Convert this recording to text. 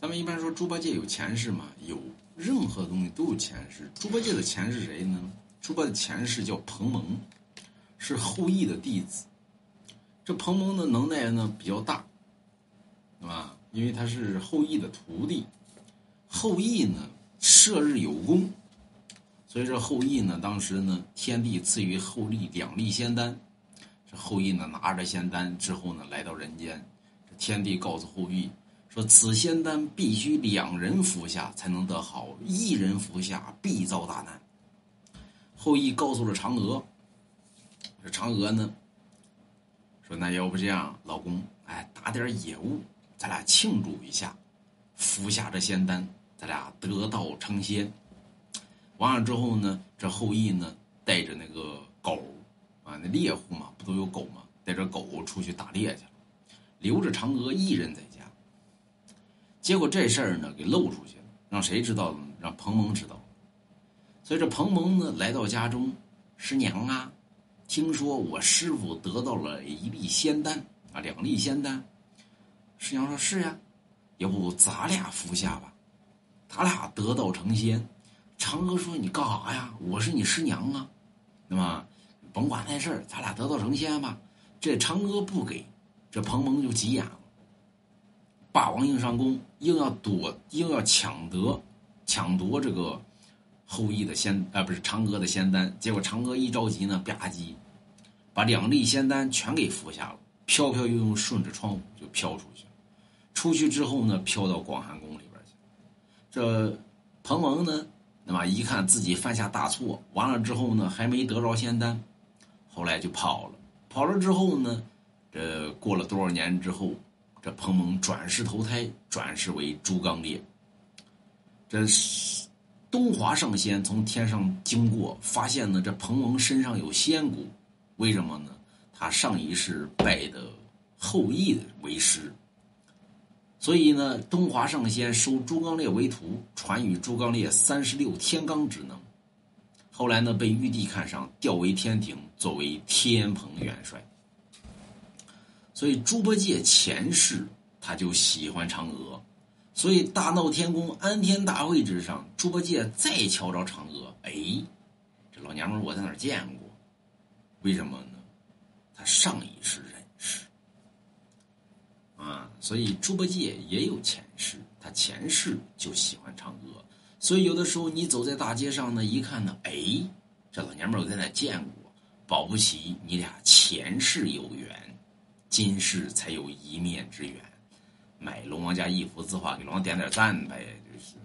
咱们一般说猪八戒有前世吗？有，任何东西都有前世。猪八戒的前世谁呢？猪八的前世叫彭蒙，是后羿的弟子。这彭蒙的能耐呢比较大，对吧？因为他是后羿的徒弟。后羿呢射日有功，所以说后羿呢当时呢天帝赐予后羿两粒仙丹。这后羿呢拿着仙丹之后呢来到人间，这天帝告诉后羿。说此仙丹必须两人服下才能得好，一人服下必遭大难。后羿告诉了嫦娥，这嫦娥呢说：“那要不这样，老公，哎，打点野物，咱俩庆祝一下，服下这仙丹，咱俩得道成仙。”完了之后呢，这后羿呢带着那个狗啊，那猎户嘛，不都有狗吗？带着狗出去打猎去了，留着嫦娥一人在家。结果这事儿呢，给漏出去了，让谁知道了？让彭蒙知道。所以这彭蒙呢，来到家中，师娘啊，听说我师傅得到了一粒仙丹啊，两粒仙丹。师娘说：“是呀，要不咱俩服下吧？咱俩得道成仙。”嫦娥说：“你干啥呀？我是你师娘啊，那么？甭管那事儿，咱俩得道成仙吧。”这嫦娥不给，这彭蒙就急眼了。霸王硬上弓，硬要夺，硬要抢得，抢夺这个后羿的仙啊，不是嫦娥的仙丹。结果嫦娥一着急呢，吧唧，把两粒仙丹全给服下了，飘飘悠悠顺着窗户就飘出去了。出去之后呢，飘到广寒宫里边去。这彭蒙呢，那么一看自己犯下大错，完了之后呢，还没得着仙丹，后来就跑了。跑了之后呢，这过了多少年之后。这彭蒙转世投胎，转世为猪刚鬣。这东华上仙从天上经过，发现呢，这彭蒙身上有仙骨，为什么呢？他上一世拜的后羿为师，所以呢，东华上仙收猪刚鬣为徒，传与猪刚鬣三十六天罡之能。后来呢，被玉帝看上，调为天庭，作为天蓬元帅。所以猪八戒前世他就喜欢嫦娥，所以大闹天宫安天大会之上，猪八戒再瞧着嫦娥，哎，这老娘们我在哪见过？为什么呢？他上一世认识啊，所以猪八戒也有前世，他前世就喜欢嫦娥，所以有的时候你走在大街上呢，一看呢，哎，这老娘们我在哪见过？保不齐你俩前世有缘。今世才有一面之缘，买龙王家一幅字画，给龙王点点赞呗。就是